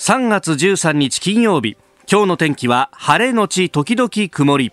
3月13日金曜日。今日の天気は晴れのち時々曇り。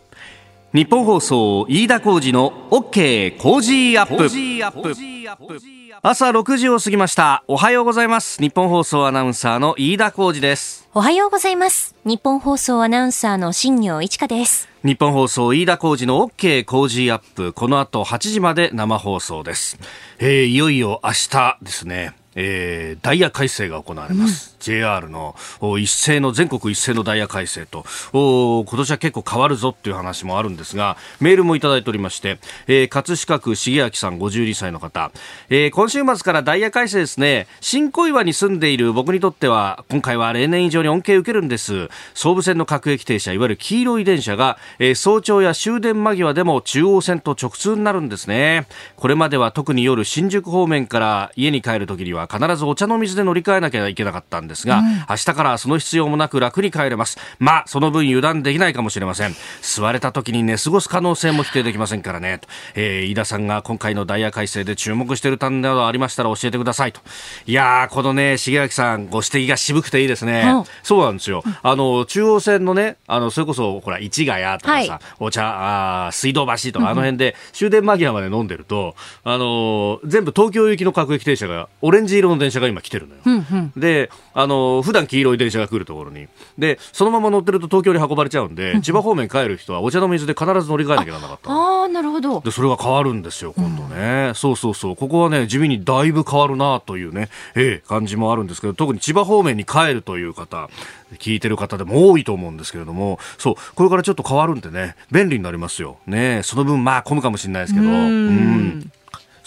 ニッポン放送飯田浩司の OK! Cozy up!。朝6時を過ぎました。おはようございます。ニッポン放送アナウンサーの飯田浩司です。おはようございます。ニッポン放送アナウンサーの新行市佳です。ニッポン放送飯田浩司の OK! Cozy up!。この後8時まで生放送です、えー、いよいよ明日ですね。えー、ダイヤ改正が行われます、うん、JR の一斉の全国一斉のダイヤ改正と今年は結構変わるぞっていう話もあるんですがメールもいただいておりまして、えー、葛飾区重明さん52歳の方、えー、今週末からダイヤ改正ですね。新小岩に住んでいる僕にとっては今回は例年以上に恩恵を受けるんです。総武線の各駅停車いわゆる黄色い電車が、えー、早朝や終電間際でも中央線と直通になるんですね。これまでは特に夜新宿方面から家に帰るときには必ずお茶の水で乗り換えなきゃいけなかったんですが、うん、明日からその必要もなく楽に帰れます。まあその分油断できないかもしれません。座れた時に寝過ごす可能性も否定できませんからね、えー、飯田さんが今回のダイヤ改正で注目している点などありましたら教えてください。と。いやーこのね重明さんご指摘が渋くていいですね、うん、そうなんですよ。あの中央線のねあのそれこそほら市ヶ谷とかさ、はい、お茶あ水道橋とかあの辺で終電間際まで飲んでると、あの全部東京行きの各駅停車がオレンジ色の電車が今来てるのよ。うんうん、で、あの、普段黄色い電車が来るところに。で、そのまま乗ってると東京に運ばれちゃうんで、うん、千葉方面帰る人はお茶の水で必ず乗り換えなきゃならなかった。ああ、なるほど。で、それが変わるんですよ、今度ね。うん、そうそうそう。ここはね、地味にだいぶ変わるなというね、ええ、感じもあるんですけど、特に千葉方面に帰るという方、聞いてる方でも多いと思うんですけれども、そう、これからちょっと変わるんでね、便利になりますよ。ねその分、まあ、混むかもしれないですけど、うん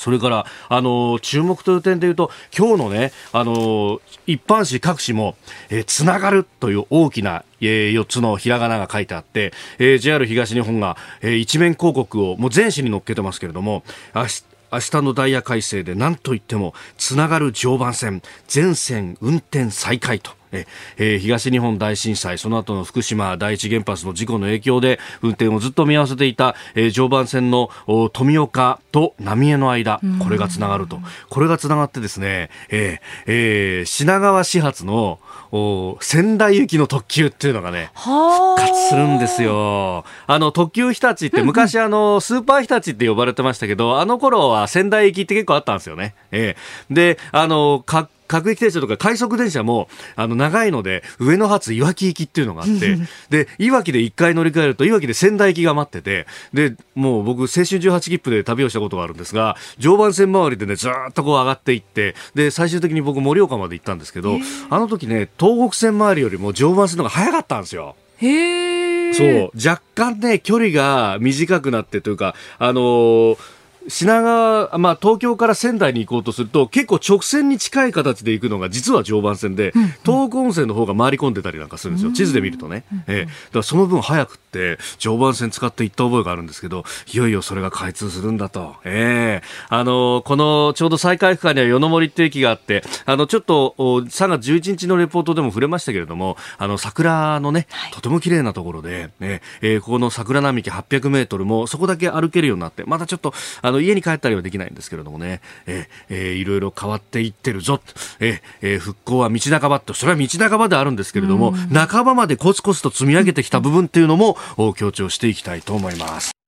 それから、あの注目という点でいうと、今日のね、あの一般紙各紙も、えー、つながるという大きな、えー、4つのひらがなが書いてあって、えー、JR 東日本が、えー、一面広告をもう全紙に載っけてますけれども、明日明日のダイヤ改正で何といってもつながる常磐線全線運転再開と。ええー、東日本大震災、その後の福島第一原発の事故の影響で運転をずっと見合わせていた、えー、常磐線の富岡と浪江の間、これがつながると。これがつながってですね、えーえー、品川始発のお仙台行きの特急っていうのがね、復活するんですよ。あの、特急日立って昔あの、スーパー日立って呼ばれてましたけど、あの頃は仙台行きって結構あったんですよね。えー、で、あの、か各駅停車とか快速電車もあの長いので上野発いわき行きっていうのがあって でいわきで1回乗り換えるといわきで仙台行きが待っててでもう僕青春18切符で旅をしたことがあるんですが常磐線周りでねずっとこう上がっていってで最終的に僕盛岡まで行ったんですけどあの時ね東北線周りよりも常磐線の方が早かったんですよ。へそう。若干ね距離が短くなってというかあのー品川、まあ、東京から仙台に行こうとすると結構直線に近い形で行くのが実は常磐線で、うんうん、東北温泉の方が回り込んでたりなんかするんですよ、地図で見るとね、えー、だからその分早くって常磐線使って行った覚えがあるんですけどいよいよそれが開通するんだと、えー、あのこのちょうど再開区間には与の森って駅があってあのちょっと3月11日のレポートでも触れましたけれどもあの桜のね、とても綺麗なところで、ねえー、ここの桜並木800メートルもそこだけ歩けるようになってまたちょっとあの家に帰ったりはできないんですけれどもね、えーえー、いろいろ変わっていってるぞ、えー、復興は道半ばと、それは道半ばであるんですけれども、半ばまでコツコツと積み上げてきた部分っていうのも強調していきたいと思います。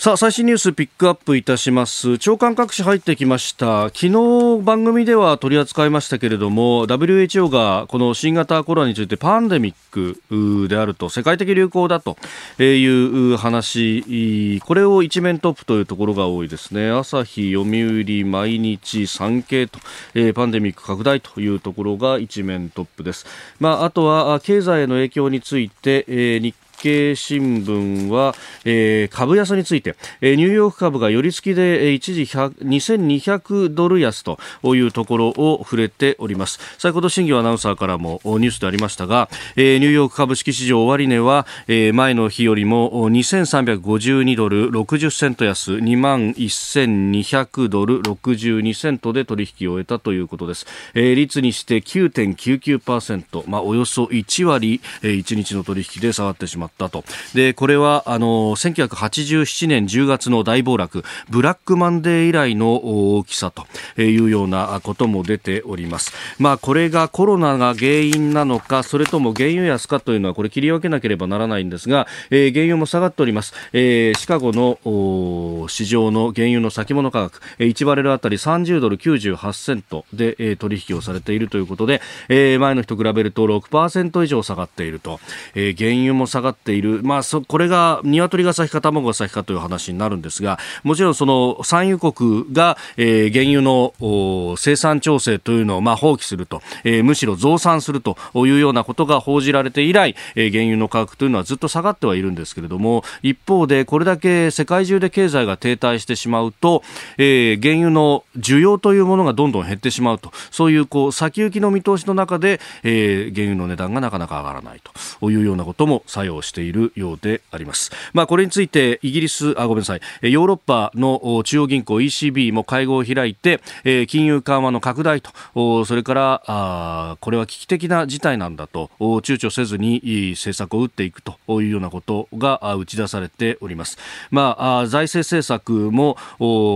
さあ最新ニュースピックアップいたします。長官各紙入ってきました。昨日番組では取り扱いましたけれども WHO がこの新型コロナについてパンデミックであると世界的流行だという話。これを一面トップというところが多いですね。朝日読売毎日産経と、えー、パンデミック拡大というところが一面トップです。まああとは経済への影響について、えー、日経新聞は、えー、株安について、えー、ニューヨーク株が寄り付きで、一時2200ドル安というところを触れております。先ほど新業アナウンサーからもニュースでありましたが、えー、ニューヨーク株式市場終値は、えー、前の日よりも2352ドル60セント安2万1200ドル62セントで取引を終えたということです、えー、率にして9.99%、まあ、およそ1割、えー、1日の取引で下がってしまっったと。で、これは、あの、1987年10月の大暴落、ブラックマンデー以来の大きさというようなことも出ております。まあ、これがコロナが原因なのか、それとも原油安かというのは、これ切り分けなければならないんですが、えー、原油も下がっております。えー、シカゴの市場の原油の先物価格、1バレルあたり30ドル98セントで、えー、取引をされているということで、えー、前の日と比べると6%以上下がっていると、えー、原油も下がってている、まあ、そこれが鶏が先か卵が先かという話になるんですがもちろんその産油国が、えー、原油の生産調整というのをまあ放棄すると、えー、むしろ増産するというようなことが報じられて以来、えー、原油の価格というのはずっと下がってはいるんですけれども一方でこれだけ世界中で経済が停滞してしまうと、えー、原油の需要というものがどんどん減ってしまうと。そういうこう先行きの見通しの中で、えー、原油の値段がなかなか上がらないというようなことも作用ししているようであります。まあ、これについてイギリスあごめんなさいヨーロッパの中央銀行 ECB も会合を開いて、え、金融緩和の拡大とそれからあこれは危機的な事態なんだと躊躇せずに政策を打っていくというようなことが打ち出されております。まあ、財政政策も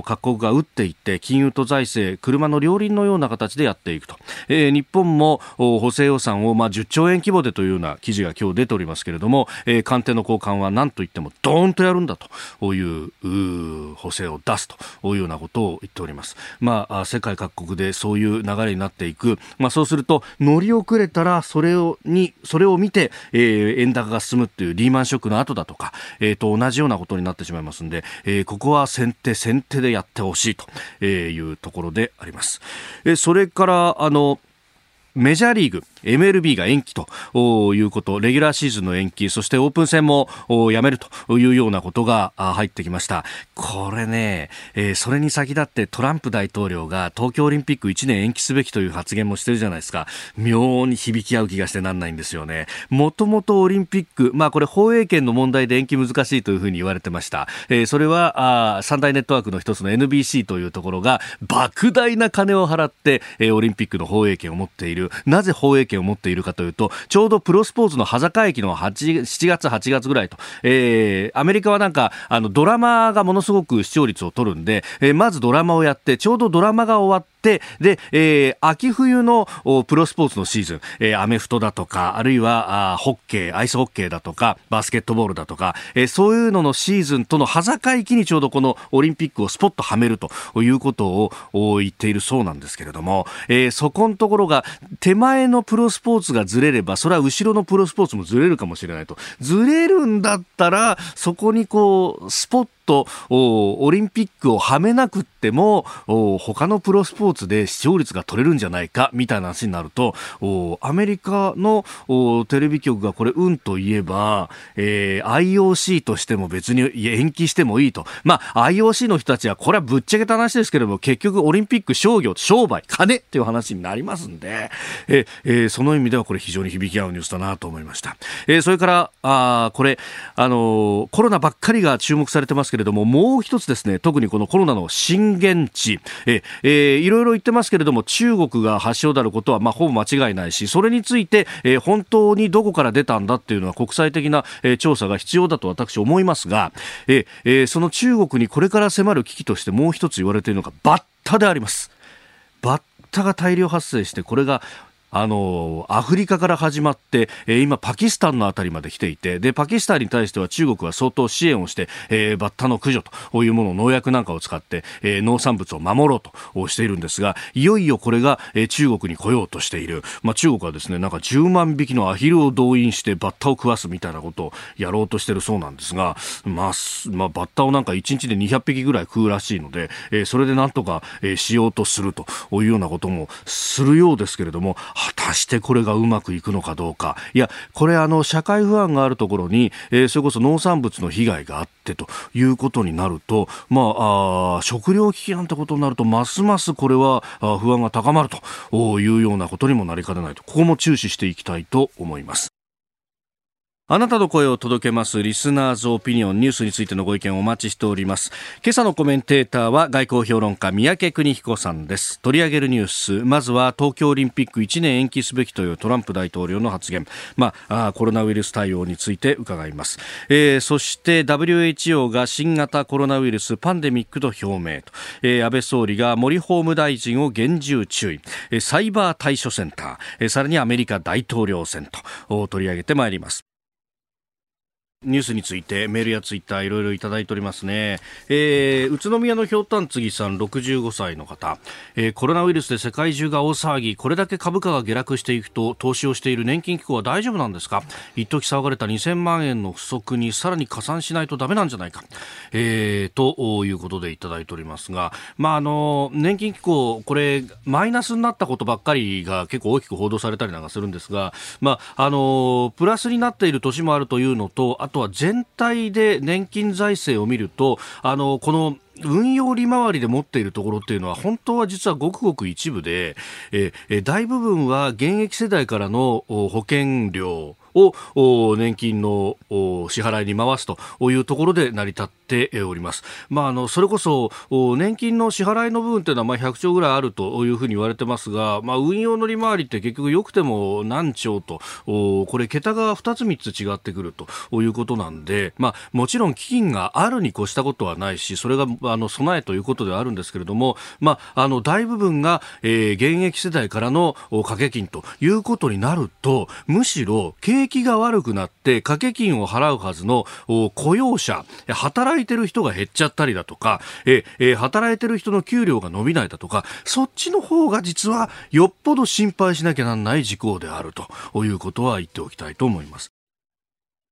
各国が打っていって金融と財政車の両輪のような形でやっていくと、え、日本も補正予算をまあ10兆円規模でというような記事が今日出ておりますけれども、えー、官邸の高官は何と言ってもドーンとやるんだという補正を出すというようなことを言っております。まあ、世界各国でそういう流れになっていく、まあ、そうすると乗り遅れたらそれをにそれを見て、えー、円高が進むっていうリーマンショックの後だとか、えー、と同じようなことになってしまいますんで、えー、ここは先手先手でやってほしいというところであります。えそれからあのメジャーリーグ MLB が延期ということ、レギュラーシーズンの延期、そしてオープン戦もやめるというようなことが入ってきました。これね、えー、それに先立ってトランプ大統領が東京オリンピック1年延期すべきという発言もしてるじゃないですか。妙に響き合う気がしてなんないんですよね。もともとオリンピック、まあこれ放映権の問題で延期難しいというふうに言われてました。えー、それはあ三大ネットワークの一つの NBC というところが莫大な金を払って、えー、オリンピックの放映権を持っている。なぜ放映権を持っているかというと、ちょうどプロスポーツの端境期の8 7月、8月ぐらいと、えー、アメリカはなんか、あの、ドラマがものすごく視聴率を取るんで、えー、まずドラマをやって、ちょうどドラマが終わって、で、えー、秋冬のプロスポーツのシーズン、えー、アメフトだとか、あるいはあホッケー、アイスホッケーだとか、バスケットボールだとか、えー、そういうののシーズンとの端境期にちょうどこのオリンピックをスポッとはめるということを言っているそうなんですけれども、えー、そこのところが手前のプロスポーツがずれれば、それは後ろのプロスポーツもずれるかもしれないと。ずれるんだったら、そこにこう、スポッとオリンピックをはめなくっても他のプロスポーツで視聴率が取れるんじゃないかみたいな話になるとアメリカのテレビ局がこれうんと言えば、えー、IOC としても別に延期してもいいと、まあ、IOC の人たちはこれはぶっちゃけた話ですけれども結局オリンピック商業商売金っていう話になりますんで、えー、その意味ではこれ非常に響き合うニュースだなと思いました、えー、それからあこれあのコロナばっかりが注目されてますけれども、もう一つですね、特にこのコロナの震源地、え、えー、いろいろ言ってますけれども、中国が発祥であることは、まあ、ほぼ間違いないし、それについて、えー、本当にどこから出たんだっていうのは国際的な、えー、調査が必要だと私思いますが、えー、その中国にこれから迫る危機としてもう一つ言われているのがバッタであります。バッタが大量発生して、これがあのアフリカから始まって、えー、今パキスタンのあたりまで来ていてでパキスタンに対しては中国は相当支援をして、えー、バッタの駆除というものを農薬なんかを使って、えー、農産物を守ろうとしているんですがいよいよこれが、えー、中国に来ようとしている、まあ、中国はですねなんか10万匹のアヒルを動員してバッタを食わすみたいなことをやろうとしているそうなんですが、まあまあ、バッタをなんか1日で200匹ぐらい食うらしいので、えー、それでなんとか、えー、しようとするというようなこともするようですけれども果たしてこれがうまくいくのかどうかいやこれあの社会不安があるところに、えー、それこそ農産物の被害があってということになると、まあ、あ食糧危機なんてことになるとますますこれは不安が高まるというようなことにもなりかねないとここも注視していきたいと思います。あなたの声を届けますリスナーズオピニオンニュースについてのご意見をお待ちしております。今朝のコメンテーターは外交評論家三宅邦彦さんです。取り上げるニュース、まずは東京オリンピック1年延期すべきというトランプ大統領の発言、まあ、コロナウイルス対応について伺います。えー、そして WHO が新型コロナウイルスパンデミックと表明と、えー、安倍総理が森法務大臣を厳重注意、サイバー対処センタ、ー、さらにアメリカ大統領選と取り上げてまいります。ニュースについてメールやツイッターいろいろいただいておりますね、えー、宇都宮のひょうたんつぎさん65歳の方、えー、コロナウイルスで世界中が大騒ぎこれだけ株価が下落していくと投資をしている年金機構は大丈夫なんですか？一時騒がれた2000万円の不足にさらに加算しないとダメなんじゃないか、えー、ということでいただいておりますが、まあ、あの年金機構これマイナスになったことばっかりが結構大きく報道されたりなんかするんですが、まあ、あのプラスになっている年もあるというのととは全体で年金財政を見るとあのこの運用利回りで持っているところっていうのは本当は実はごくごく一部で、えー、大部分は現役世代からの保険料を年金の支払いに回すというところで成り立っております。まあ、あのそれこそ年金の支払いの部分というのはまあ100兆ぐらいあるというふうに言われてますが、まあ、運用の利回りって結局よくても何兆とこれ桁が2つ3つ違ってくるということなんで、まあ、もちろん基金があるに越したことはないしそれがあの備えということではあるんですけれども、まあ、あの大部分が、現役世代からの掛け金ということになるとむしろ経景気が悪くなって掛け金を払うはずの雇用者働いてる人が減っちゃったりだとか、えー、働いてる人の給料が伸びないだとかそっちの方が実はよっぽど心配しなきゃなんない事項であるということは言っておきたいと思います。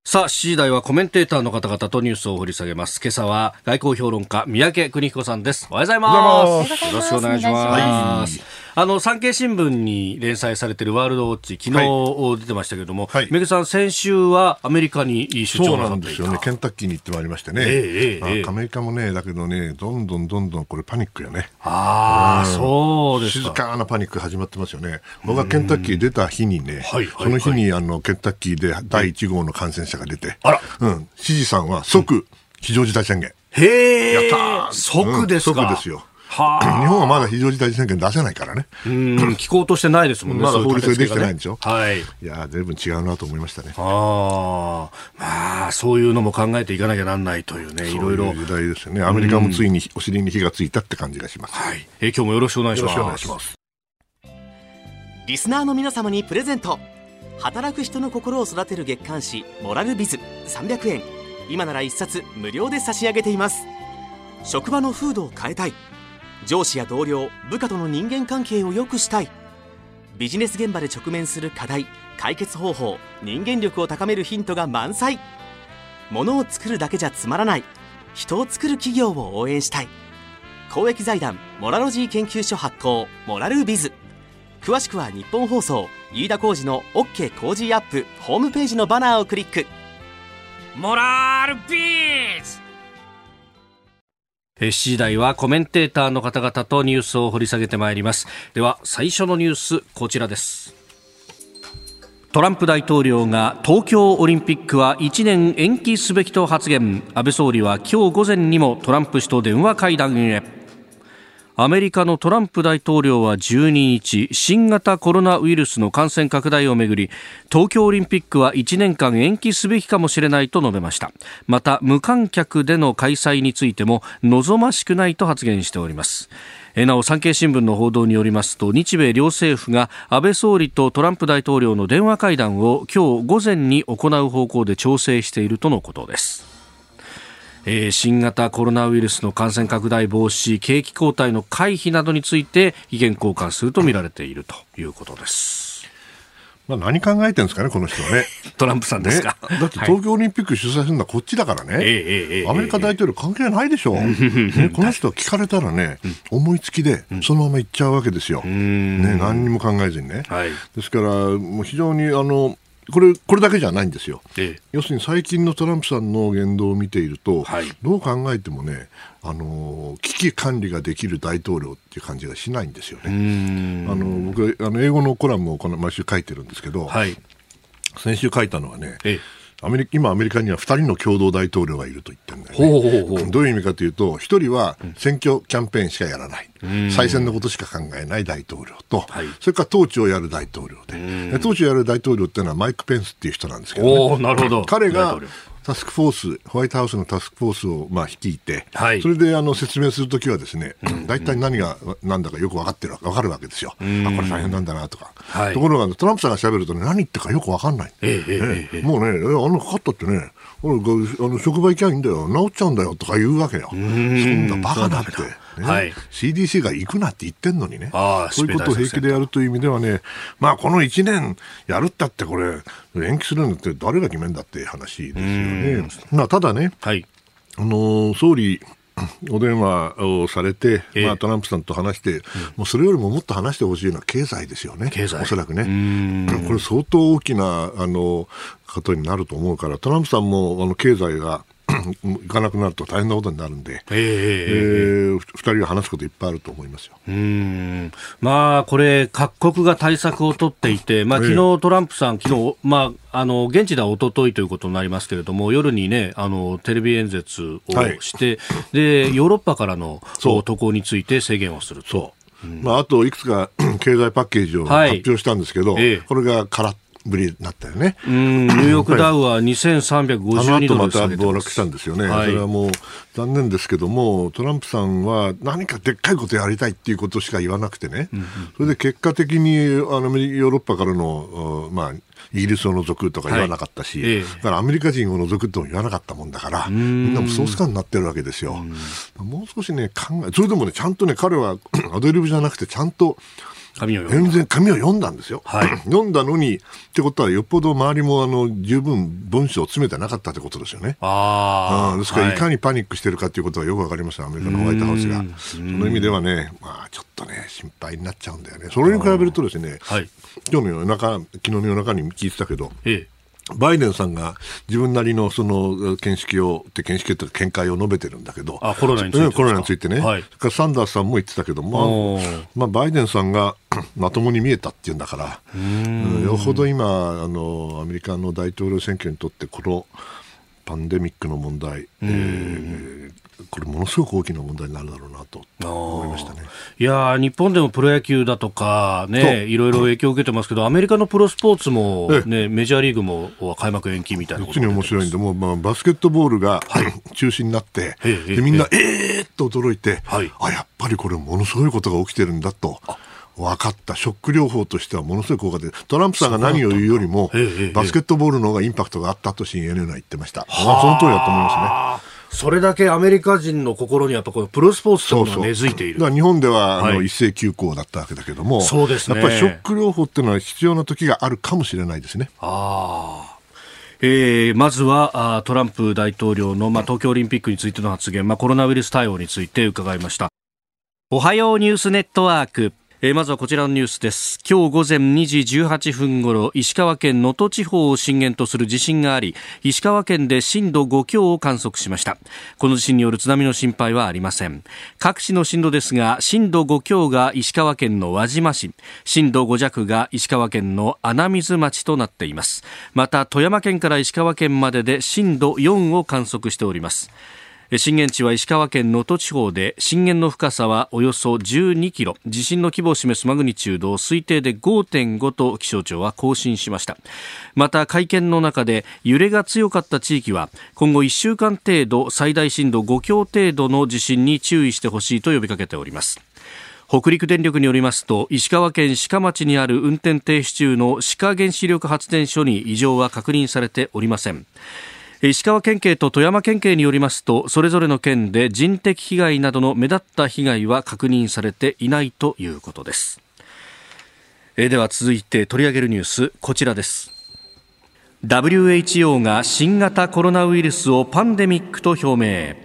さあ、7時台はコメンテーターの方々とニュースを掘り下げます。今朝は外交評論家、三宅邦彦さんです。おはようございます。よろしくお願いします。あの、産経新聞に連載されているワールドウォッチ、昨日出てましたけれども、はい、めぐさん、先週はアメリカに出張なんですよね。ケンタッキーに行ってまいりましてね。えー、えー、アメリカもね、だけどね、どんどんどんどんこれパニックよね。ああ、そうです静かなパニック始まってますよね。僕はケンタッキー出た日にね、その日にあの、ケンタッキーで第1号の感染者が出て、あら。うん。知事さんは即、非常事態宣言。へえ。やった即ですか、即ですよ。はあ、日本はまだ非常事態宣言出せないからね。うん、機構としてないですもんね。まだ法律でできてないんでしょ。はい。いや、随分違うなと思いましたね。ああ、まあ、そういうのも考えていかなきゃなんないというね、いろいろ。時代ですよね。アメリカもついにお尻に火がついたって感じがします。はい。え今日もよろしくお願いします。よろしくお願いします。リスナーの皆様にプレゼント。働く人の心を育てる月刊誌モラルビズ300円今なら1冊無料で差し上げています職場の風土を変えたい上司や同僚部下との人間関係を良くしたい。ビジネス現場で直面する課題解決方法人間力を高めるヒントが満載。ものを作るだけじゃつまらない。人を作る企業を応援したい。公益財団モラロジー研究所発行モラルビズ。詳しくは日本放送飯田浩司の OK 工事アップホームページのバナーをクリック。モラルビズ!7時台はコメンテーターの方々とニュースを掘り下げてまいります。では最初のニュースこちらです。トランプ大統領が東京オリンピックは1年延期すべきと発言。安倍総理は今日午前にもトランプ氏と電話会談へ。アメリカのトランプ大統領は12日新型コロナウイルスの感染拡大をめぐり東京オリンピックは1年間延期すべきかもしれないと述べました。また無観客での開催についても望ましくないと発言しております。なお産経新聞の報道によりますと日米両政府が安倍総理とトランプ大統領の電話会談を今日午前に行う方向で調整しているとのことです。えー、新型コロナウイルスの感染拡大防止景気後退の回避などについて意見交換するとみられているということです。まあ、何考えてるんですかね、この人はね。トランプさんですか？ね、だって東京オリンピック主催するのはこっちだからね、はい、アメリカ大統領関係ないでしょ、う、ね、この人は聞かれたらね、思いつきでそのまま行っちゃうわけですよ、ね、何にも考えずにね。はい、ですから、もう非常にあのこれこれだけじゃないんですよ、ええ、要するに最近のトランプさんの言動を見ていると、はい、どう考えてもね、あの危機管理ができる大統領っていう感じがしないんですよね。あの僕あの英語のコラムをこの毎週書いてるんですけど、はい、先週書いたのはね、えアメリ今、アメリカには2人の共同大統領がいると言ってるんだよね。どういう意味かというと、1人は選挙キャンペーンしかやらない、うん、再選のことしか考えない大統領と、はい、それから統治をやる大統領で、統治をやる大統領っていうのはマイク・ペンスっていう人なんですけど、ね、なるほど。彼がタスクフォース、ホワイトハウスのタスクフォースをまあ率いて、はい、それであの説明するときはですね、大体何が何だかよく分かってる分かるわけですよ。あ、これ大変なんだなとか。はい、ところがトランプさんがしゃべると、ね、何言ってるかよく分かんない。えええ、もうね、あのかかったってね、あの職場行きゃいいんだよ、治っちゃうんだよとか言うわけよ。そんなバカだって。ね。はい、CDC が行くなって言ってんのにね、そういうことを平気でやるという意味ではね、まあ、この1年やるったって、これ、延期するんだって誰が決めんだって話ですよね。まあ、ただね、はい、あの総理お電話をされて、えー、まあ、トランプさんと話して、うん、もうそれよりももっと話してほしいのは経済ですよね、経済。おそらくね。これ、相当大きなあのことになると思うから、トランプさんもあの経済が行かなくなると大変なことになるんで、えー、えー、2人が話すこといっぱいあると思いますよ。うん。まあ、これ、各国が対策を取っていて、まあ昨日トランプさん、昨日まああの現地では一昨日ということになりますけれども、夜にね、あのテレビ演説をして、はい、でヨーロッパからの渡航について制限をすると。う。ん、まあ、あといくつか 経済パッケージを発表したんですけど、はいええ、これが空っぶりになったよね。うん、ニューヨークダウは2352ドルまた暴落したんですよね、はい、それはもう残念ですけども、トランプさんは何かでっかいことやりたいっていうことしか言わなくてね、うんうん、それで結果的にあのヨーロッパからの、まあ、イギリスを除くとか言わなかったし、はいええ、だからアメリカ人を除くとも言わなかったもんだから、みんなもソース感になってるわけですよ。もう少しね、考え、それでもね、ちゃんとね、彼はアドリブじゃなくて、ちゃんと、紙を全然紙を読んだんですよ。はい、読んだのに、ってことはよっぽど周りもあの十分文章を詰めてなかったってことですよね。ああ、ですから、いかにパニックしてるかということはよくわかりますアメリカのホワイトハウスが。その意味ではね、まあちょっとね、心配になっちゃうんだよね。それに比べるとですね、はい、今日の夜中、昨日の夜中に聞いてたけど、ええバイデンさんが自分なりのその見識を、見識という見解を述べてるんだけど、あコロナについてコロナについてね、はい、サンダースさんも言ってたけど、まあ、まあ、バイデンさんが まともに見えたっていうんだから、うん、よほど今あの、アメリカの大統領選挙にとって、このパンデミックの問題、えー、これ、ものすごく大きな問題になるだろうなと思いましたね。いや日本でもプロ野球だとか、ね、いろいろ影響を受けてますけど、アメリカのプロスポーツも、ね、メジャーリーグも開幕延期みたいな実に面白いんで、もう、まあ、バスケットボールが、はい、中止になって、でみんな、えーっと驚いて、はい、あやっぱりこれ、ものすごいことが起きてるんだと。分かった、ショック療法としてはものすごい効果で、トランプさんが何を言うよりも、バスケットボールの方がインパクトがあったと CNN は言ってました、その通りだと思いますね。それだけアメリカ人の心にやっぱこのプロスポーツというのが根付いている。日本ではあの、一斉休校だったわけだけどもそうですね、やっぱりショック療法っていうのは必要な時があるかもしれないですね。あえー、まずはあトランプ大統領の、まあ、東京オリンピックについての発言、まあ、コロナウイルス対応について伺いました。おはようニュースネットワークえ、まずはこちらのニュースです。今日午前2時18分ごろ石川県能登地方を震源とする地震があり石川県で震度5強を観測しました。この地震による津波の心配はありません。各地の震度ですが震度5強が石川県の輪島市震度5弱が石川県の穴水町となっています。また富山県から石川県までで震度4を観測しております。震源地は石川県能登地方で震源の深さはおよそ12キロ。地震の規模を示すマグニチュードを推定で5.5と気象庁は更新しました。また会見の中で揺れが強かった地域は今後1週間程度最大震度5強程度の地震に注意してほしいと呼びかけております。北陸電力によりますと石川県志賀町にある運転停止中の志賀原子力発電所に異常は確認されておりません。石川県警と富山県警によりますとそれぞれの県で人的被害などの目立った被害は確認されていないということです。えでは続いて取り上げるニュースこちらです。WHO が新型コロナウイルスをパンデミックと表明。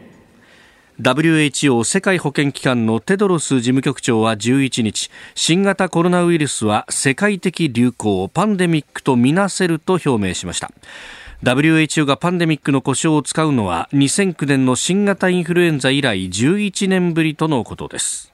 WHO 世界保健機関のテドロス事務局長は11日新型コロナウイルスは世界的流行パンデミックとみなせると表明しました。WHO がパンデミックの故障を使うのは2009年の新型インフルエンザ以来11年ぶりとのことです。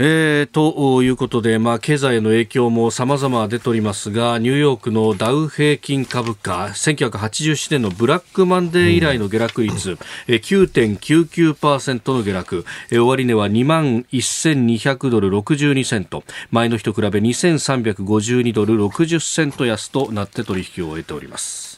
えー、ということで、まあ、経済への影響も様々出ておりますが、ニューヨークのダウ平均株価、1987年のブラックマンデー以来の下落率、うん、9.99%の下落、終値は2万1200ドル62セント、前の日と比べ2352ドル60セント安となって取引を終えております。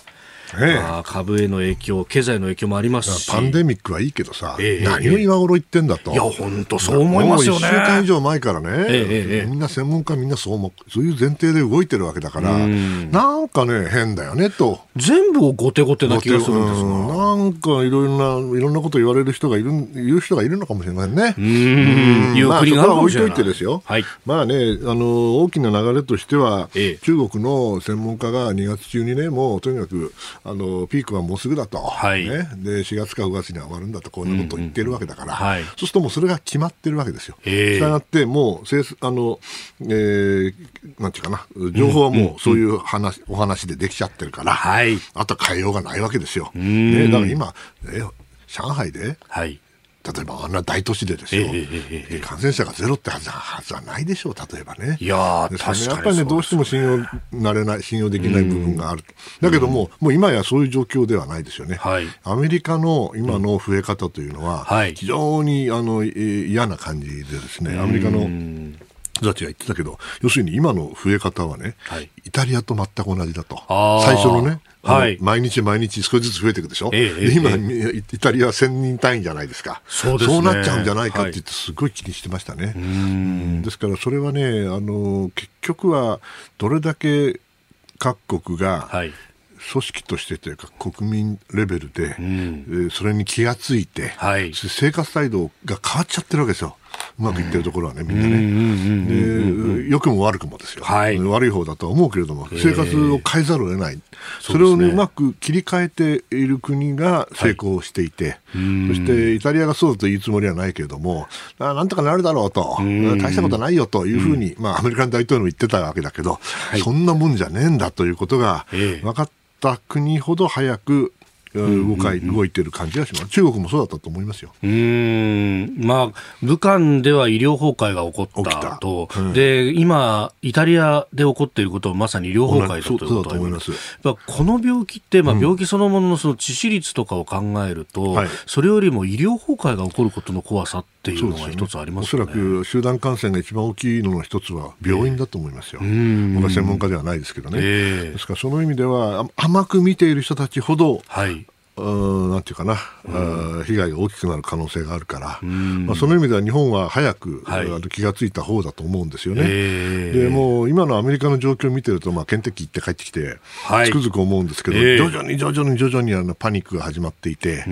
ええ、株への影響、経済の影響もありますし、パンデミックはいいけどさ、え、何を今頃言ってんだと、いや、本当そう思いますよね。1週間以上前からね、みんな専門家、みんなそう思そういう前提で動いてるわけだから、なんかね、変だよねと。全部を後手後手な気がするんですが、なんかいろんな、いろんなこと言われる人がいる、言う人がいるのかもしれませんね。うん、いう国があるか置いといてですよ。はい、まあね、あの、大きな流れとしては、中国の専門家が2月中にね、もうとにかく、あのピークはもうすぐだと、はい、ね、で4月か5月には終わるんだと。こんなことを言ってるわけだから、うんうんはい、そうするともうそれが決まってるわけですよ。したがってもうあの、えー、なんていうかな。情報はもうそういう話、うんうん、お話でできちゃってるから、はい、あと変えようがないわけですよ。ね、だから今、え上海で、はい例えばあんな大都市でですよ、えーえー、感染者がゼロってはずはないでしょう、例えばね。いや確かにやっぱりね、どうしても信用なれない、信用できない部分がある。だけども、もう今やそういう状況ではないですよね。はい、アメリカの今の増え方というのは、非常にあの嫌な感じでですね、アメリカの人たちが言ってたけど、要するに今の増え方はね、はい、イタリアと全く同じだと。最初のね、はい、毎日毎日少しずつ増えていくでしょ、ええ、今、え、イタリアは1000人単位じゃないですか。そうね、そうなっちゃうんじゃないかって言って、すごい気にしてましたね。はい、ですから、それはねあの、結局はどれだけ各国が、はい。組織としてというか国民レベルで、うん、それに気がついて、はい、生活態度が変わっちゃってるわけですよ。うまくいってるところはね、みんなね。良くも悪くもですよ、はい、悪い方だとは思うけれども、生活を変えざるを得ない、それを、ね、うまく切り替えている国が成功していて、そしてイタリアがそうだと言うつもりはないけれども、あなんとかなるだろうと、大したことないよというふうに、まあ、アメリカの大統領も言ってたわけだけど、そんなもんじゃねえんだということが分かった国ほど早く動かい、動いてる感じがします。中国もそうだったと思いますよ。うん。まあ、武漢では医療崩壊が起こったと。たうん、で、今、イタリアで起こっていることはまさに医療崩壊だということだと思います。この病気って、まあ、病気そのもののその致死率とかを考えると、うんはい、それよりも医療崩壊が起こることの怖さっていうのが一つあります、ね、おそらく集団感染が一番大きいのの一つは病院だと思いますよ。えー、僕は専門家ではないですけどね。えー、ですからその意味では甘く見ている人たちほど、はいなんていうかな、うん、被害が大きくなる可能性があるから、まあ、その意味では日本は早く、はい、気がついた方だと思うんですよね。でも今のアメリカの状況を見てると、まあ、検敵行って帰ってきて、はい、つくづく思うんですけど、徐々に徐々に徐々にあのパニックが始まっていて、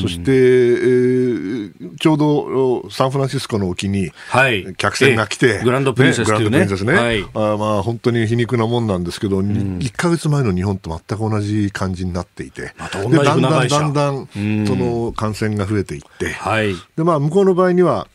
そして、えー、ちょうどサンフランシスコの沖に客船が来て、グランドプリンセス、ね、グランドプリンセスね、はい、あまあ、本当に皮肉なもんなんですけど、1か月前の日本と全く同じ感じになっていて、また同じだんだんだんだんその感染が増えていって、はい、でまあ、向こうの場合には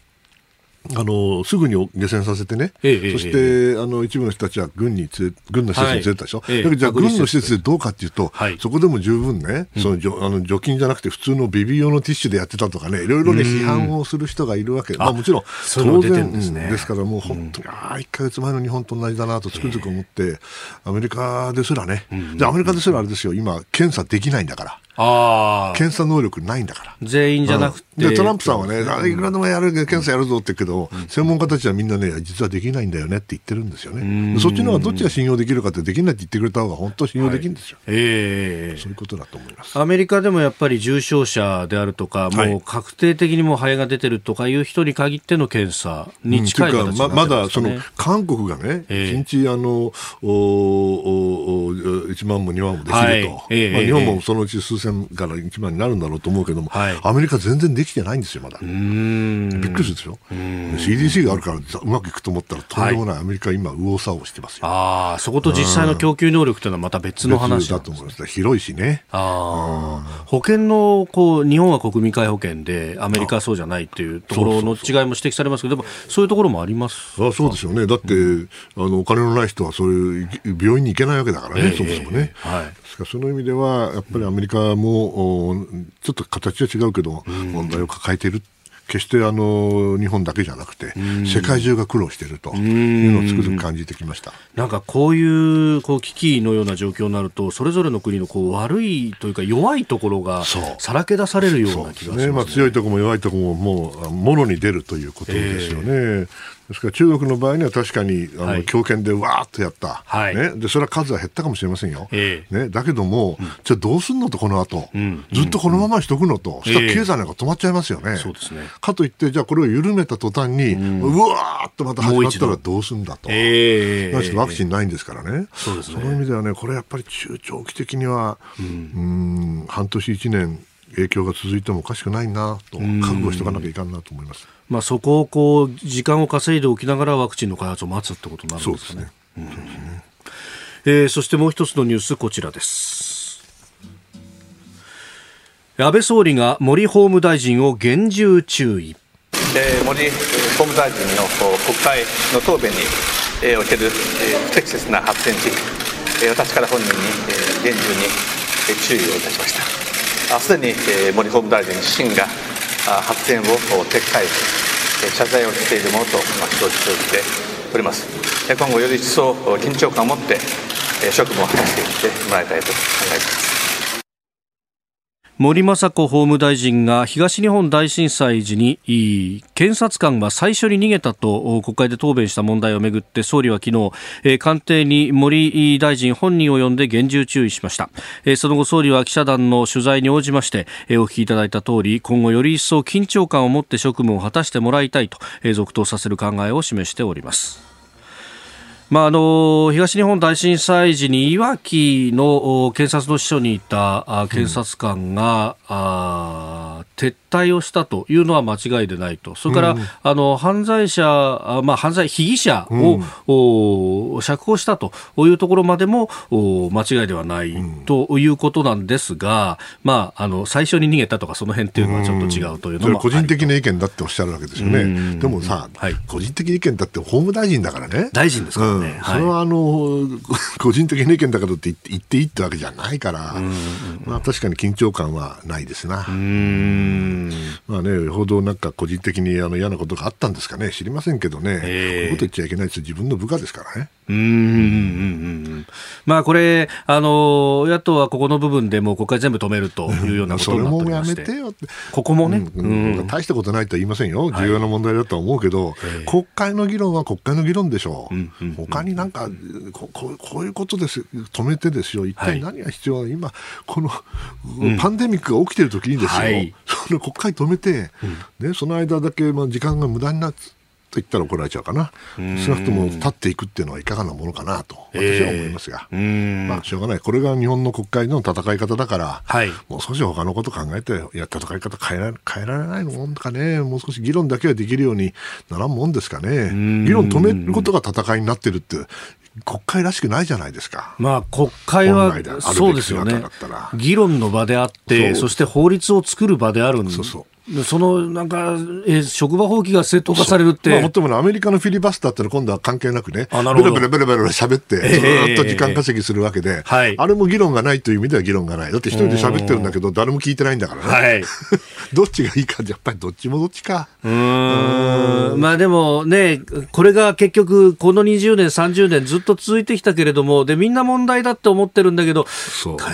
あのすぐに下船させてね、ええ、そして、え、あの一部の人たちは軍に軍の施設に連れてたでしょ、はい、だけどじゃあ、軍の施設でどうかっていうと、はい、そこでも十分ね、そのあの除菌じゃなくて、普通のベビー用のティッシュでやってたとかね、いろいろね、批判をする人がいるわけ、まあ、もちろん、当然です、ね,、ですからもう本当に、ああ、1か月前の日本と同じだなとつくづく思って、アメリカですらね、でアメリカですらあれですよ、今、検査できないんだから。あ検査能力ないんだから。全員じゃなくて。で、トランプさんはね、いくらでもやる、検査やるぞって言うけど、うん、専門家たちはみんなね、実はできないんだよねって言ってるんですよね。そっちの方がどっちが信用できるかって、できないって言ってくれた方が本当信用できるんですよ。はい、ええー、そういうことだと思います。アメリカでもやっぱり重症者であるとか、もう確定的にも肺が出てるとかいう人に限っての検査に近い形にな、ね。うん、ままだその韓国がね、えー、1日あのおお1万も2万もできると、はい。えー、まあ、日本もそのうち数千から1万になるんだろうと思うけども、はい、アメリカ全然できてないんですよ、まだ。びっくりするでしょ？CDC があるからうまくいくと思ったら、とんでもない、アメリカ今、右往左往してますよ。ああ、そこと実際の供給能力というのはまた別の話だと思います。広いしね。ああ、保険の、こう、日本は国民皆保険で、アメリカはそうじゃないっていうところの違いも指摘されますけど、でも、そういうところもありますあそうですよね。だって、うん、あの、お金のない人はそういう病院に行けないわけだからね、えー、そもそもね。はい。ですから、その意味では、やっぱりアメリカも、ちょっと形は違うけど、問題を抱えている。決してあの日本だけじゃなくて、世界中が苦労しているというのをつくづく感じてきました。なんかこういうこう危機のような状況になると、それぞれの国のこう悪いというか、弱いところがさらけ出されるような気がしますね、ね。まあ、強いところも弱いところももうもろに出るということですよね。えーですから中国の場合には確かにあの、はい、強権でわーっとやった、はい、ね、でそれは数は減ったかもしれませんよ、えー、ね、だけども、うん、じゃあどうすんのと、この後、うん、ずっとこのままにしとくのと、うん、したら経済なんか止まっちゃいますよね。そうですね。かといって、じゃあこれを緩めた途端に、うわーっとまた始まったらどうすんだと、えー、ワクチンないんですからね、そうですね。その意味ではね、これやっぱり中長期的には、うん、半年、1年、影響が続いてもおかしくないなと、覚悟しておかなきゃいかんなと思います。まあ、そこをこう時間を稼いでおきながらワクチンの開発を待つってことになるんですね。そえそしてもう一つのニュースこちらです。安倍総理が森法務大臣を厳重注意。えー、森法務大臣の国会の答弁に、えー、おける、えー、不適切な発言について、えー、私から本人に、えー、厳重に、えー、注意をいたしました。すでに、えー、森法務大臣自身が発言を撤回謝罪をしているものと承知をしております。今後より一層緊張感を持って職務を果たしていってもらいたいと考えています。森雅子法務大臣が東日本大震災時に検察官は最初に逃げたと国会で答弁した問題をめぐって総理は昨日官邸に森大臣本人を呼んで厳重注意しました。その後総理は記者団の取材に応じましてお聞きいただいた通り今後より一層緊張感を持って職務を果たしてもらいたいと続投させる考えを示しております。まあ、あの東日本大震災時にいわきの検察の秘書にいた検察官が、うん、あ撤退をしたというのは間違いでないと、それから、うん、あの犯罪者、まあ、犯罪被疑者を、うん、釈放したというところまでも間違いではないということなんですが、まあ、あの最初に逃げたとか、その辺っていうのはちょっと違うというのも、個人的な意見だっておっしゃるわけですよね。でもさ、はい、個人的意見だって法務大臣だからね。大臣ですからね。それはあの、個人的な意見だからって言っていいってわけじゃないから、まあ、確かに緊張感はないですな。まあね、よほどなんか個人的にあの嫌なことがあったんですかね、知りませんけどね、こういうこと言っちゃいけないです自分の部下ですからね。うんうんうんうんまあこれ、あの野党はここの部分でもう国会全部止めるというようなことになっておりまして、それもやめてよって、ここもね、うんうん、大したことないとは言いませんよ、重要な問題だとは思うけど、はい、国会の議論は国会の議論でしょう、うんうんうん、他になんかこここういうことです、止めてですよ、一体何が必要なの、はい、今、この、パンデミックが起きてるときにですよ、はい、その国会止めて、うん、ね、その間だけ、まあ、時間が無駄になって、と言ったら怒られちゃうかな、少なくとも立っていくっていうのはいかがなものかなと、私は思いますが、えー、まあ、しょうがない、これが日本の国会の戦い方だから、はい、もう少し他のこと考えて、いや、戦い方変えら変えられないもんかね、もう少し議論だけはできるようにならんもんですかね、議論止めることが戦いになってるって、国会らしくないじゃないですか。まあ国会はそうですよね。議論の場であって、そして法律を作る場であるんそのなんか、え職場放棄が正当化されるって。まあ、もっともアメリカのフィリバスターってのは今度は関係なくね、ベラベラベラベラ喋って、ずっと時間稼ぎするわけで、はい、あれも議論がないという意味では議論がない。だって一人で喋ってるんだけど、誰も聞いてないんだからね。はい、どっちがいいか、やっぱりどっちもどっちか。うん。まあでもね、これが結局、この20年、30年ずっと続いてきたけれども、で、みんな問題だって思ってるんだけど、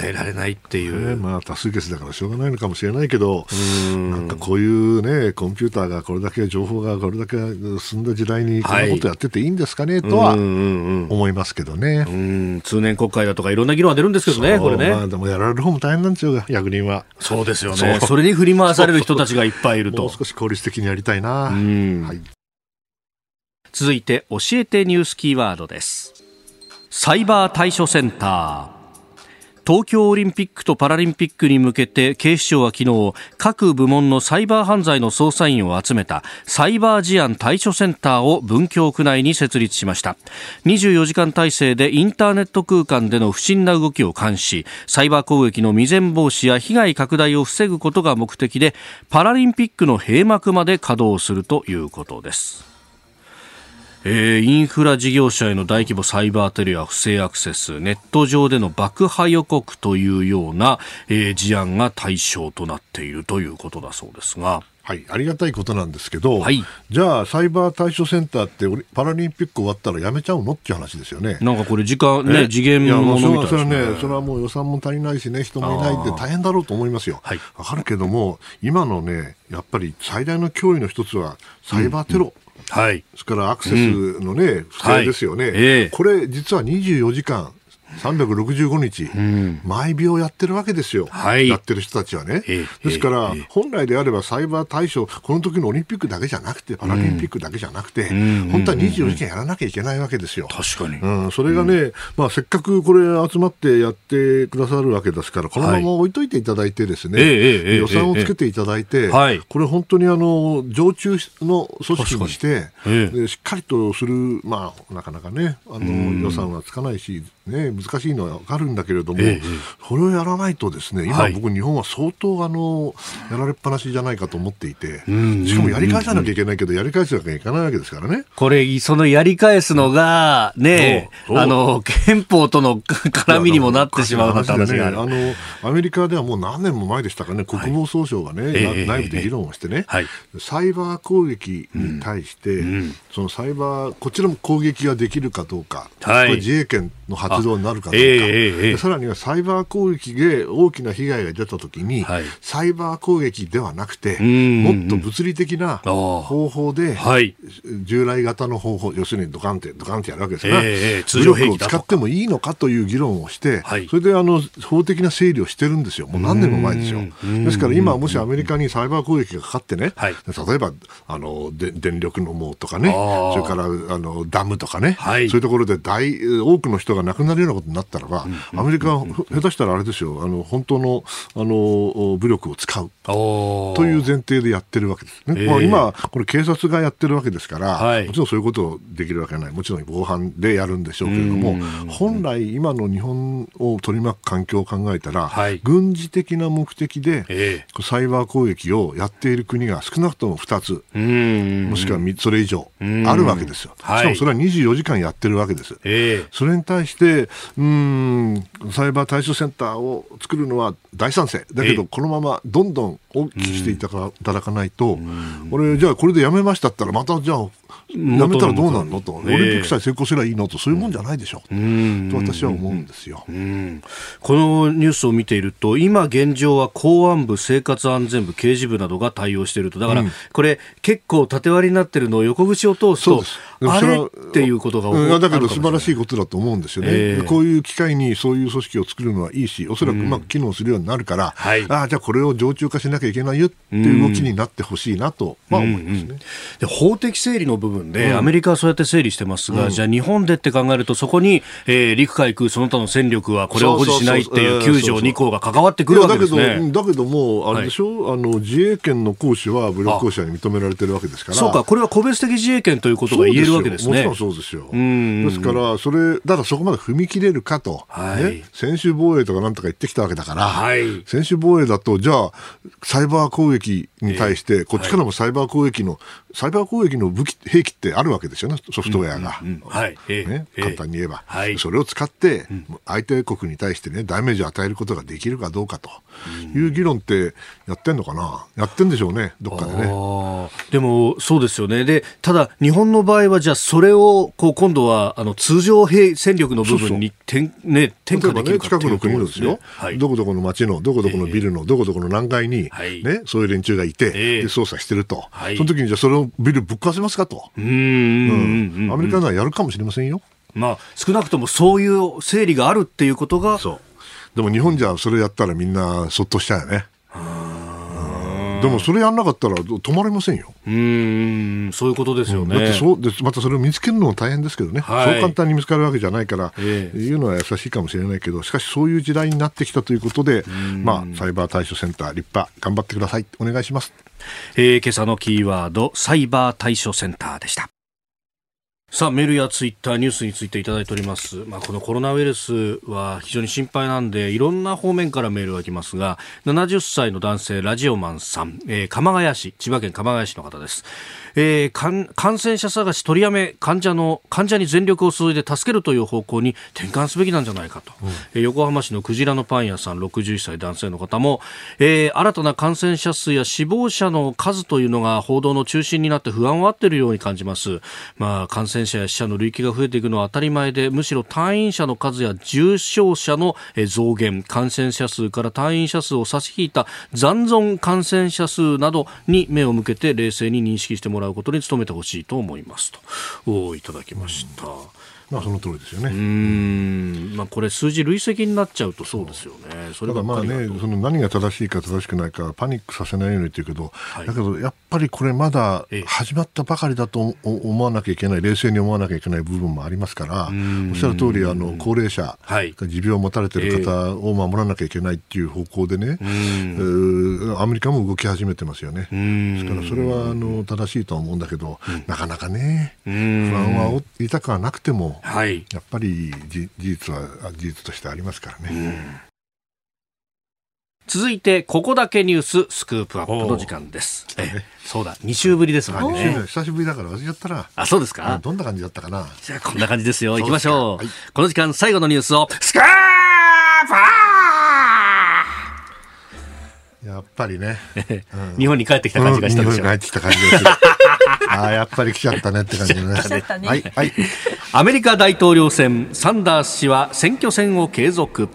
変えられないっていう。ね、まあ多数決だからしょうがないのかもしれないけど、なんかこういうね、コンピューターがこれだけ情報がこれだけ進んだ時代にこんなことやってていいんですかね、とは思いますけどね。通年国会だとかいろんな議論は出るんですけどね、これね。まあ、でもやられる方も大変なんですよ、役人は。そうですよね。それに振り回される人たちがいっぱいいると。もう少し効率的にやりたいな。はい、続いて、教えてニュースキーワードです。サイバー対処センター。東京オリンピックとパラリンピックに向けて警視庁は昨日各部門のサイバー犯罪の捜査員を集めたサイバー事案対処センターを文京区内に設立しました。24時間体制でインターネット空間での不審な動きを監視。サイバー攻撃の未然防止や被害拡大を防ぐことが目的でパラリンピックの閉幕まで稼働するということです。えー、インフラ事業者への大規模サイバーテロや不正アクセス、ネット上での爆破予告というような、えー、事案が対象となっているということだそうですが。はい、ありがたいことなんですけど、はい、じゃあ、サイバー対処センターってパラリンピック終わったらやめちゃうの？っていう話ですよね。なんかこれ、時間、ね、次元ものみたいな、それはね、それはもう予算も足りないしね、人もいないって大変だろうと思いますよ。わ、はい、かるけども、今のね、やっぱり最大の脅威の一つは、サイバーテロ。うんうんはい、それからアクセスのね、うん、不正ですよね、これ、実は24時間、365日、うん、毎秒やってるわけですよ、はい、やってる人たちはね。ですから、本来であればサイバー対象、この時のオリンピックだけじゃなくて、パラリンピックだけじゃなくて、うん、本当は24時間やらなきゃいけないわけですよ。確かに。うん、それがね、うん、まあ、せっかくこれ集まってやってくださるわけですから、このまま置いといていただいてですね、はい、予算をつけていただいて、これ本当にあの、常駐の組織にして、しっかりとする、まあ、なかなかね、あの、予算はつかないし、ね、難しいのは分かるんだけれども、ええ、それをやらないとですね今、僕、日本は相当あのやられっぱなしじゃないかと思っていて、しかもやり返さなきゃいけないけど、やり返すわけにいかないわけですからね。これ、そのやり返すのが、ね、あの憲法との 絡みにもなってしまう話ね、あのアメリカではもう何年も前でしたかね、国防総省がね、はい、内部で議論をしてね、はい、サイバー攻撃に対して、うん。うん、そのサイバー、こちらも攻撃ができるかどうか、はい、自衛権の発動になるかどうか、えー、さらにはサイバー攻撃で大きな被害が出たときに、はい、サイバー攻撃ではなくて、もっと物理的な方法で、はい、従来型の方法、要するにドカンって、ドカンってやるわけですが、えー、通常兵器を使ってもいいのかという議論をして、はい、それであの法的な整理をしてるんですよ、もう何年も前ですよ。ですから今、もしアメリカにサイバー攻撃がかかってね、例えばあので電力の網とかね、それからあのダムとかね、そういうところで大多くの人が亡くなるようなことになったらば、アメリカは下手したらあれですよ、あの本当のあの武力を使う。という前提でやってるわけですね。えー、まあ、今、これ警察がやってるわけですから、はい、もちろんそういうことできるわけない、もちろん防犯でやるんでしょうけれども、本来、今の日本を取り巻く環境を考えたら、はい、軍事的な目的で、えー、サイバー攻撃をやっている国が少なくとも2つ、もしくはそれ以上あるわけですよ。しかもそれは24時間やってるわけです。えー、それに対して、うんサイバー対処センターを作るのは大賛成。だけど、このままどんどん大きくしていただかないと、俺、じゃあこれでやめましたったら、またじゃあやめたらどうなるのと、オリンピックさえ成功すればいいのと、そういうもんじゃないでしょう、と私は思うんですよ、このニュースを見ていると、今現状は公安部、生活安全部、刑事部などが対応していると、だから、これ、結構縦割りになってるのを横口を通すと、あれっていうことが起こるだけど素晴らしいことだと思うんですよね、えー、こういう機会にそういう組織を作るのはいいし、おそらくうまく機能するようになるから、うん、ああ、じゃあこれを常駐化しなきゃいけないよっていう動きになってほしいなと、まあ、思いますね、うん。うん、で法的整理の部分で、アメリカはそうやって整理してますが、じゃあ日本でって考えると、そこに、えー、陸海空その他の戦力はこれを保持しないっていう9条2項が関わってくるわけですね。だけども、あれでしょ、はい、あの自衛権の行使は武力行使に認められてるわけですから。そうか、これは個別的自衛権ということが言えるわけですね。そうですよ。ですから、それ、だからそこまで踏み切れるかと、はい。ね、専守防衛とかなんとか言ってきたわけだから、はい、専守防衛だと、じゃあ、サイバー攻撃に対して、こっちからもサイバー攻撃の、サイバー攻撃の武器、兵器ってあるわけですよね、ソフトウェアが。ね、簡単に言えば、はい、それを使って、相手国に対してね、ダメージを与えることができるかどうかと。いう議論ってやってんのかな、やってんでしょうね、どっかでね。でも、そうですよね。で、ただ、日本の場合は、じゃあ、それを、こう、今度は、あの、通常兵戦力の部分に転、ね、転嫁できるか、ね、近くの国ですよ、はい、どこどこの町の、どこどこのビルの、どこどこの何階に、ね、そういう連中がいて、で捜査してると、その時にじゃあ、それをビルぶっ壊せますかと。うん。アメリカならやるかもしれませんよ。まあ、少なくともそういう整理があるっていうことが。そう。でも日本じゃそれやったらみんなそっとしちゃうよね。でもそれやんなかったら止まれませんよ。うんそういうことですよね。だってそうでまたそれを見つけるのも大変ですけどね、はい、そう簡単に見つかるわけじゃないから、えー、言うのは優しいかもしれないけど、しかしそういう時代になってきたということで、まあ、サイバー対処センター、立派、頑張ってください。お願いします。えー、今朝のキーワード、サイバー対処センターでした。さあ、メールやツイッター、ニュースについていただいております。まあ、このコロナウイルスは非常に心配なんで、いろんな方面からメールが来ますが、70歳の男性、ラジオマンさん、えー、鎌ヶ谷市、千葉県鎌ヶ谷市の方です。えー、感染者探し取りやめ、患者の、患者に全力を注いで助けるという方向に転換すべきなんじゃないかと。うん、えー、横浜市のクジラのパン屋さん、61歳男性の方も、えー、新たな感染者数や死亡者の数というのが報道の中心になって不安をあっているように感じます。まあ、感染者や死者の累計が増えていくのは当たり前で、むしろ退院者の数や重症者の増減、感染者数から退院者数を差し引いた残存感染者数などに目を向けて冷静に認識してもらうことに努めてほしいと思いますといただきました。まあその通りですよね。うん、まあこれ数字累積になっちゃうとそうですよね。それがまあね、その何が正しいか正しくないかパニックさせないようにというけど、はい、だけどやっぱりこれまだ始まったばかりだと思わなきゃいけない、冷静に思わなきゃいけない部分もありますから、おっしゃる通りあの高齢者、はい、持病を持たれている方を守らなきゃいけないっていう方向でね、アメリカも動き始めてますよね。ですからそれはあの正しいとは思うんだけど、なかなかね、不安は痛くはなくてもはい、やっぱり事実は事実としてありますからね。続いて、ここだけニューススクープアップの時間です。えそうだ、2週ぶりですもんね。久しぶりだから忘れちゃったな。あ、そうですか？どんな感じだったかな。じゃあ、こんな感じですよ。行きましょう。はい、この時間、最後のニュースを、スクープアやっぱりね、うん、日本に帰ってきた感じがしたでしょ、うん、日本に帰ってきた感じがする。ああ、やっぱり来ちゃったねって感じだね。はい、はい。アメリカ大統領選、サンダース氏は選挙戦を継続。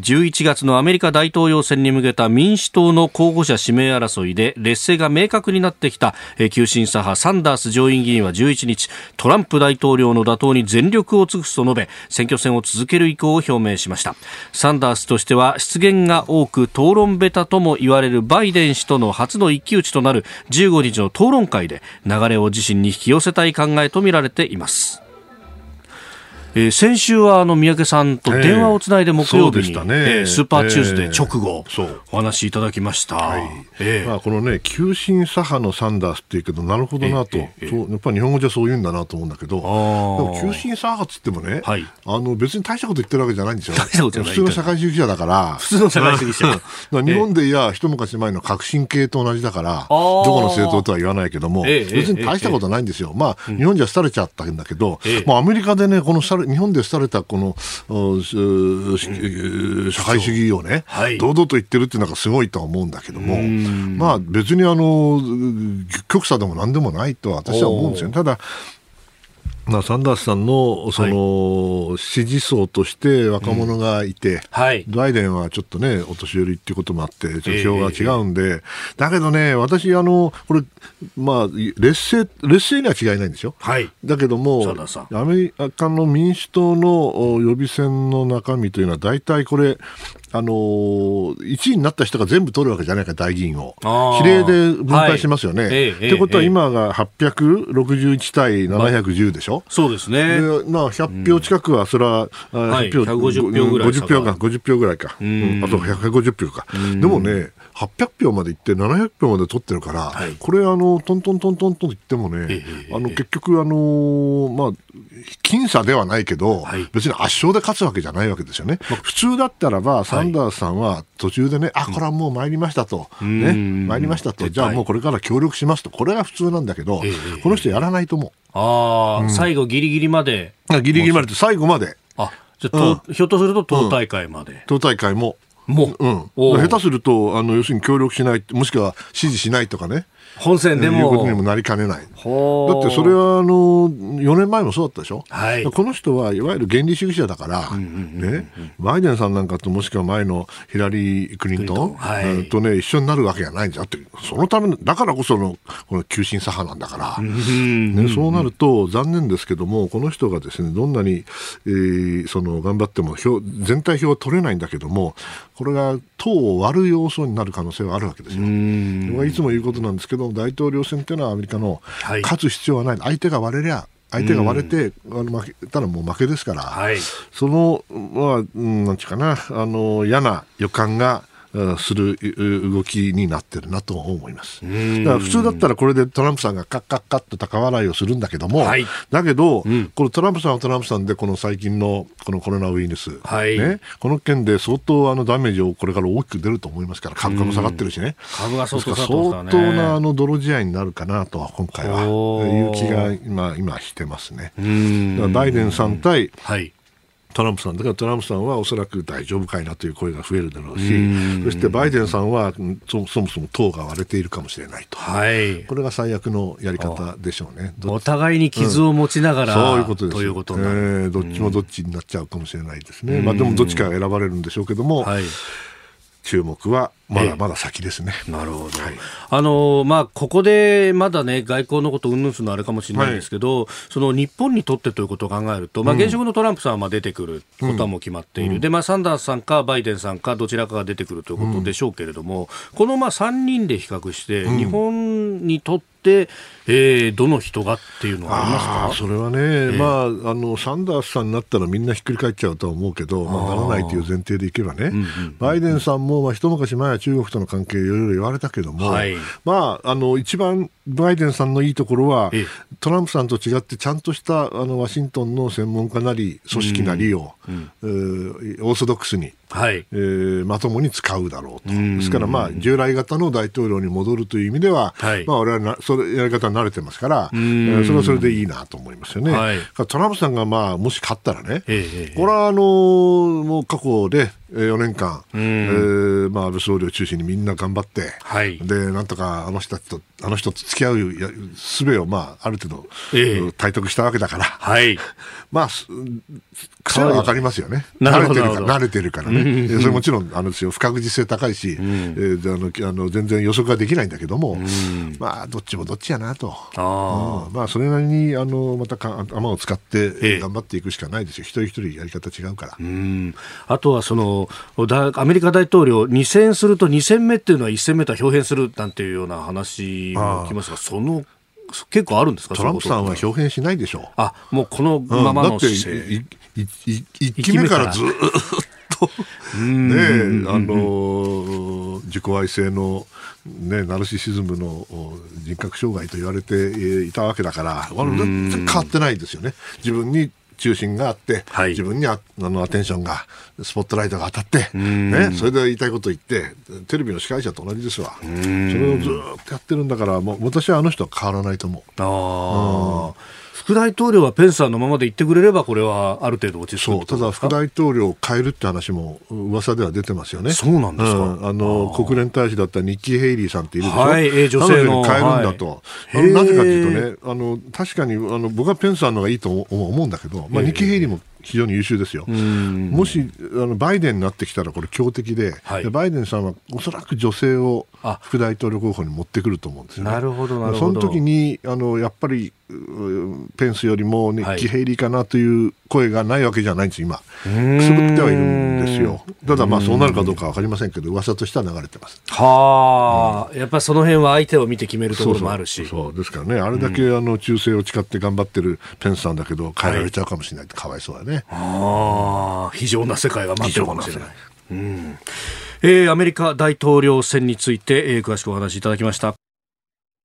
11月のアメリカ大統領選に向けた民主党の候補者指名争いで劣勢が明確になってきた急進左派サンダース上院議員は11日トランプ大統領の打倒に全力を尽くすと述べ選挙戦を続ける意向を表明しました。サンダースとしては失言が多く討論ベタとも言われるバイデン氏との初の一騎打ちとなる15日の討論会で流れを自身に引き寄せたい考えとみられています。えー、先週はあの宮家さんと電話をつないで木曜日に、えーね。えー、スーパーチューズデー直後、お話しいただきました、はい。えー、まあ、このね急進左派のサンダースっていうけどなるほどなと、そうやっぱり日本語じゃそう言うんだなと思うんだけどでも急進左派っつってもね、はい、あの別に大したこと言ってるわけじゃないんですよ。普通の社会主義者だから。普通の社会主義者。日本でいや一昔前の革新系と同じだからどこの政党とは言わないけども、別に大したことないんですよ、まあ、日本じゃ廃れちゃったんだけど、まあ、アメリカでねこの日本で廃れたこの社会主義をね、はい、堂々と言ってるっていうのがすごいとは思うんだけども、まあ別にあの極左でもなんでもないと私は思うんですよ、ね、ただまあ、サンダースさんのその支持層として若者がいて、うんはい、バイデンはちょっとね、お年寄りっていうこともあって、票が違うんで、えー、だけどね、私、あのこれ、まあ、劣勢劣勢には違いないんですよ、はい、だけども、アメリカの民主党の予備選の中身というのは、大体これ、あのー、1位になった人が全部取るわけじゃないか、大議員を。比例で分配しますよね。はい、えってことは、今が861対710でしょ、まそうですね。でまあ、100票近くは、それは、うん、100票、150票ぐらい。50票か、50票ぐらいか。うん、あと150票か。でもね、800票までいって700票まで取ってるから、はい、これあのトントントントンと言ってもね、えー、あの結局あのまあ僅差ではないけど、はい、別に圧勝で勝つわけじゃないわけですよね。まあ、普通だったらばサンダースさんは途中でね、はい、あこれはもう参りましたと、ね。参りましたと。じゃあもうこれから協力しますと。これが普通なんだけど、えー、この人やらないと思う。ああ、うん、最後ギリギリまで。ギリギリまで最後まで。あじゃあ、うん、ひょっとすると党大会まで。党大会ももう、うん、下手するとあの要するに協力しないもしくは支持しないとかね本選でも。いうことにもなりかねない。だってそれはあの4年前もそうだったでしょ、はい、この人はいわゆる原理主義者だから、ね、バイデンさんなんかともしくは前のヒラリー・クリントン、はい、とね、一緒になるわけがないんだって、そのためだからこそのこの急進左派なんだから、ね、そうなると残念ですけども、この人がですねどんなに、えー、その頑張っても票全体票は取れないんだけども、これが党を割る要素になる可能性はあるわけですよ。いつも言うことなんですけど、大統領選というのはアメリカの勝つ必要はない、相手が割れりゃ相手が割れて、あの負けたらもう負けですから、はい、その、まあ、なんちゅうかな、あの嫌な予感がする動きになってるなと思います。だから普通だったらこれでトランプさんがカッカッカッと高笑いをするんだけども、はい、だけど、うん、このトランプさんはトランプさんでこの最近のこのコロナウイルス、はい、ね、この件で相当あのダメージをこれから大きく出ると思いますから株価も下がってるしね、株が相当、相当なあの泥仕合になるかなとは今回はいう気が今今してますね。バイデンさん対、はいトランプさんだからトランプさんはおそらく大丈夫かいなという声が増えるだろうしそしてバイデンさんはそそもそも党が割れているかもしれないと、はい、これが最悪のやり方でしょうねお互いに傷を持ちながら、うん、そういうことですということになる、えー、どっちもどっちになっちゃうかもしれないですね、まあ、でもどっちかが選ばれるんでしょうけども、はい注目はまだまだ先ですね。なるほど。はい、あのまあここでまだね外交のことうんぬんするのあれかもしれないですけど、はい、その日本にとってということを考えると、まあ現職のトランプさんはまあ出てくることはもう決まっている。うん、でまあサンダースさんかバイデンさんかどちらかが出てくるということでしょうけれども、うん、このまあ三人で比較して日本にとって、えー、どの人がっていうのはありますか？それはね、えー、まあ、あのサンダースさんになったらみんなひっくり返っちゃうとは思うけど、まあ、ならないという前提でいけばね、うんうん、バイデンさんも、まあ、一昔前は中国との関係、いろいろ言われたけども、はい、まあ、あの一番バイデンさんのいいところは、トランプさんと違って、ちゃんとしたあのワシントンの専門家なり、組織なりを、うんうん、オーソドックスに、はい。えー、まともに使うだろうと、ですから、まあ、従来型の大統領に戻るという意味では、はい、まあ、我々はなそれやり方に慣れてますから、えー、それはそれでいいなと思いますよね。はい、トランプさんが、まあ、もし勝ったらね、えー、これはあのもう過去で、4年間、うん、えー、まあ、安倍総理を中心にみんな頑張って、はい、でなんとかあの人とあの人と付き合うすべを、まあ、ある程度、えー、体得したわけだから、はい、まあ、癖は分かりますよね。慣れてるから、慣れてるからね。うん、それもちろん、あの不確実性高いし、うん、えー、あのあの全然予測ができないんだけども、うん、まあ、どっちもどっちやなと。あまあ、それなりに、あの、またか、頭を使って頑張っていくしかないですよ。一人一人やり方違うから。あとは、その、アメリカ大統領、2戦すると2戦目っていうのは1戦目とは表変するなんていうような話も聞きますが、その結構あるんですかトランプさんは表変しないでしょう。あ、もうこのままの姿勢。1期目からずっとねあの自己愛性の、ね、ナルシシズムの人格障害と言われていたわけだから全然変わってないですよね。自分に中心があって、はい、自分にあのアテンションがスポットライトが当たって、ね、それで言いたいこと言ってテレビの司会者と同じですわ。それをずっとやってるんだからもう私はあの人は変わらないと思う。あうん副大統領はペンスさんのままで言ってくれれば、これはある程度落ち着くただ、副大統領を変えるって話も噂では出てますよね。そうなんですか、うん、あの国連大使だったニッキー・ヘイリーさんっているでしょ、はい、えー、女性の変えるんだと、はい、なぜかというとね、あの確かにあの僕はペンスさんの方がいいと思うんだけど、まあ、ニッキー・ヘイリーも非常に優秀ですよ。もしあのバイデンになってきたらこれ強敵ではい、でバイデンさんはおそらく女性を副大統領候補に持ってくると思うんですよね。なるほどなるほど。その時にあのやっぱりペンスよりもニッキー・ヘイリーかなという声がないわけじゃないんです今。くすぶってはいるんですよ。ただまあそうなるかどうか分かりませんけど噂としては流れてます。はあ、うん、やっぱりその辺は相手を見て決めるところもあるし。そうですからね。あれだけあの忠誠を誓って頑張ってるペンスさんだけど変えられちゃうかもしれないってかわいそうだね、ああ非常な世界が待ってるかもしれない。うん。えー、アメリカ大統領選について、えー、詳しくお話しいただきました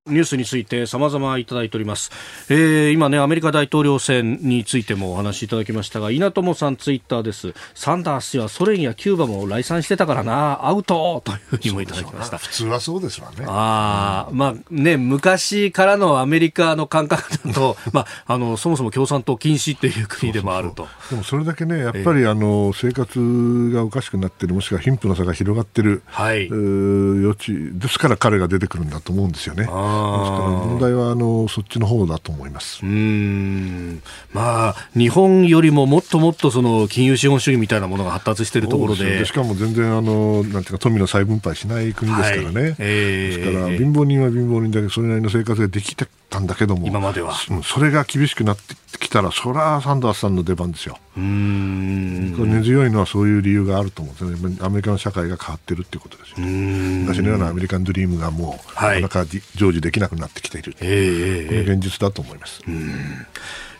ニュースについて様々いただいております、えー、今ねアメリカ大統領選についてもお話しいただきましたが稲友さんツイッターです。サンダース氏はソ連やキューバも来賛してたからな。アウトというふうにもいただきました。普通はそうですわね。ああ、うん、まあね昔からのアメリカの感覚だとまああのそもそも共産党禁止っていう国でもあると。でもそれだけねやっぱり、あの生活がおかしくなってるもしくは貧富の差が広がってる、はい、余地ですから彼が出てくるんだと思うんですよね。ですから問題はあのそっちの方だと思いますうん。まあ日本よりももっともっとその金融資本主義みたいなものが発達しているところで。しかも全然あのなんていうか富の再分配しない国ですからね、はい。えー、ですから貧乏人は貧乏人だけどそれなりの生活ができてたんだけども今までは。それが厳しくなってきたらそれはサンダースさんの出番ですよ。うん。根強いのはそういう理由があると思うんですね。アメリカの社会が変わってるっていうことですよ昔のようなアメリカンドリームがもう、はい、なかなか成就できなくなってきている、えー、これ現実だと思います。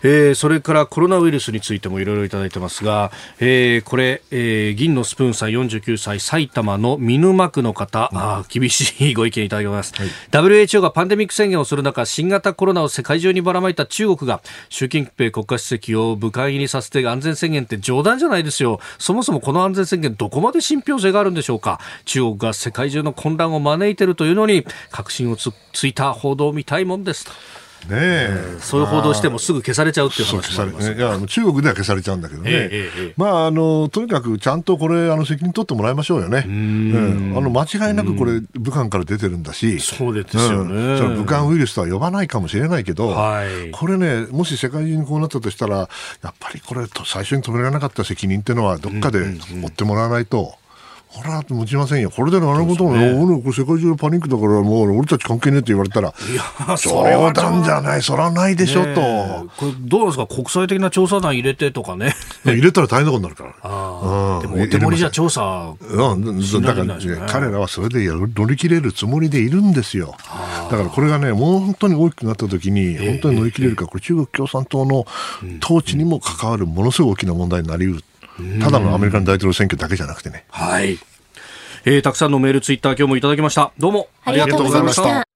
えー、それからコロナウイルスについてもいろいろいただいてますが、えー、これ、えー、銀のスプーンさん49歳埼玉の見沼区の方、うん、あ厳しいご意見いただきます、はい、WHO がパンデミック宣言をする中新型コロナを世界中にばらまいた中国が習近平国家主席を部会入りさせて安全宣言って冗談じゃないですよ。そもそもこの安全宣言どこまで信憑性があるんでしょうか。中国が世界中の混乱を招いているというのに確信をつついた報道を見たいもんですと。ねそういう報道してもすぐ消されちゃうっていう話もあります、ね、いや中国では消されちゃうんだけどね、ええまあ、あのとにかくちゃんとこれあの責任取ってもらいましょうよね、うん、あの間違いなくこれ武漢から出てるんだし。そうですよね、うん、武漢ウイルスとは呼ばないかもしれないけど、はい、これねもし世界中にこうなったとしたらやっぱりこれ最初に止められなかった責任っていうのはどっかで持ってもらわないと。これは持ちませんよ。これでなるほどね。俺、世界中のパニックだから、もう俺たち関係ねえって言われたら、いや、冗談じゃない、そらないでしょ、と。これ、どうですか国際的な調査団入れてとかね。入れたら大変なことになるから。あでも、お手盛りじゃ調査、うん、だから、ね、彼らはそれで乗り切れるつもりでいるんですよ。だからこれがね、もう本当に大きくなった時に、本当に乗り切れるか、これ中国共産党の統治にも関わるものすごい大きな問題になりうる。ただのアメリカの大統領選挙だけじゃなくてね。はい。えー、たくさんのメール、ツイッター、今日もいただきました。どうもありがとうございました。